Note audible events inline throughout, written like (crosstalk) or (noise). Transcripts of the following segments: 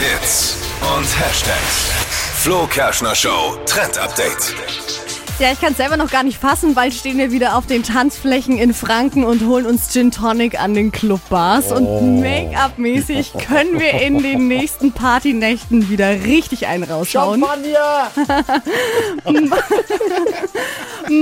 Hits und Hashtags. Flo Kerschner Show Trend Update. Ja, ich kann es selber noch gar nicht fassen. Bald stehen wir wieder auf den Tanzflächen in Franken und holen uns Gin Tonic an den Clubbars. Und Make-up-mäßig können wir in den nächsten Partynächten wieder richtig einen raushauen. (laughs)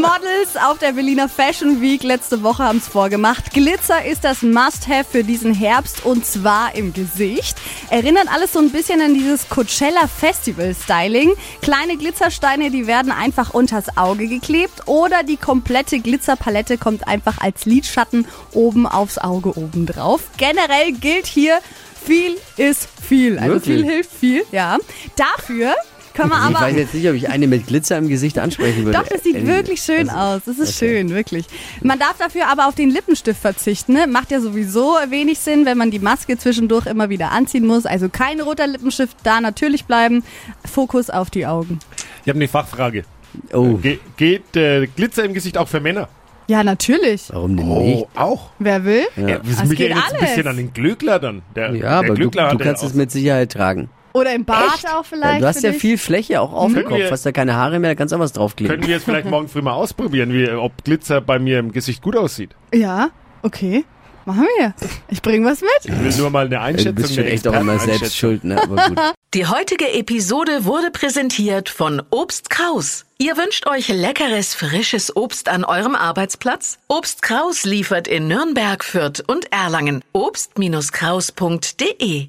Models auf der Berliner Fashion Week letzte Woche haben es vorgemacht. Glitzer ist das Must-Have für diesen Herbst und zwar im Gesicht. Erinnert alles so ein bisschen an dieses Coachella Festival Styling. Kleine Glitzersteine, die werden einfach unters Auge geklebt oder die komplette Glitzerpalette kommt einfach als Lidschatten oben aufs Auge oben drauf. Generell gilt hier, viel ist viel. Also Wirklich? viel hilft viel, ja. Dafür können wir Ich aber weiß jetzt nicht, ob ich eine mit Glitzer im Gesicht ansprechen würde. doch, das sieht Ehrlich. wirklich schön Also, aus. Das ist okay. schön, wirklich. Man darf dafür aber auf den Lippenstift verzichten. Ne? Macht ja sowieso wenig Sinn, wenn man die Maske zwischendurch immer wieder anziehen muss. Also kein roter Lippenstift, da natürlich bleiben. Fokus auf die Augen. Ich habe eine Fachfrage. Oh, Ge geht äh, Glitzer im Gesicht auch für Männer? Ja, natürlich. warum denn nicht? auch. Wer will? Ja, das Es mich geht erinnert ein alles. bisschen an den Glöckler dann. Der, Ja, der aber du, Glöckler du hatte kannst es mit Sicherheit tragen. Oder im Bart Echt? auch vielleicht. du hast ja dich. viel Fläche auch auf dem Kopf. Hast da keine Haare mehr, da kannst du auch was draufkleben. Können wir es vielleicht morgen früh mal ausprobieren, wie, ob Glitzer bei mir im Gesicht gut aussieht? Ja, okay. Machen wir. Ich bring was mit. Ich will nur mal eine Ja, Einschätzung du bist schon echt auch immer selbst schuld, ne? Aber gut. (laughs) Die heutige Episode wurde präsentiert von Obst Kraus. Ihr wünscht euch leckeres, frisches Obst an eurem Arbeitsplatz? Obst Kraus liefert in Nürnberg, Fürth und Erlangen. Obst-Kraus.de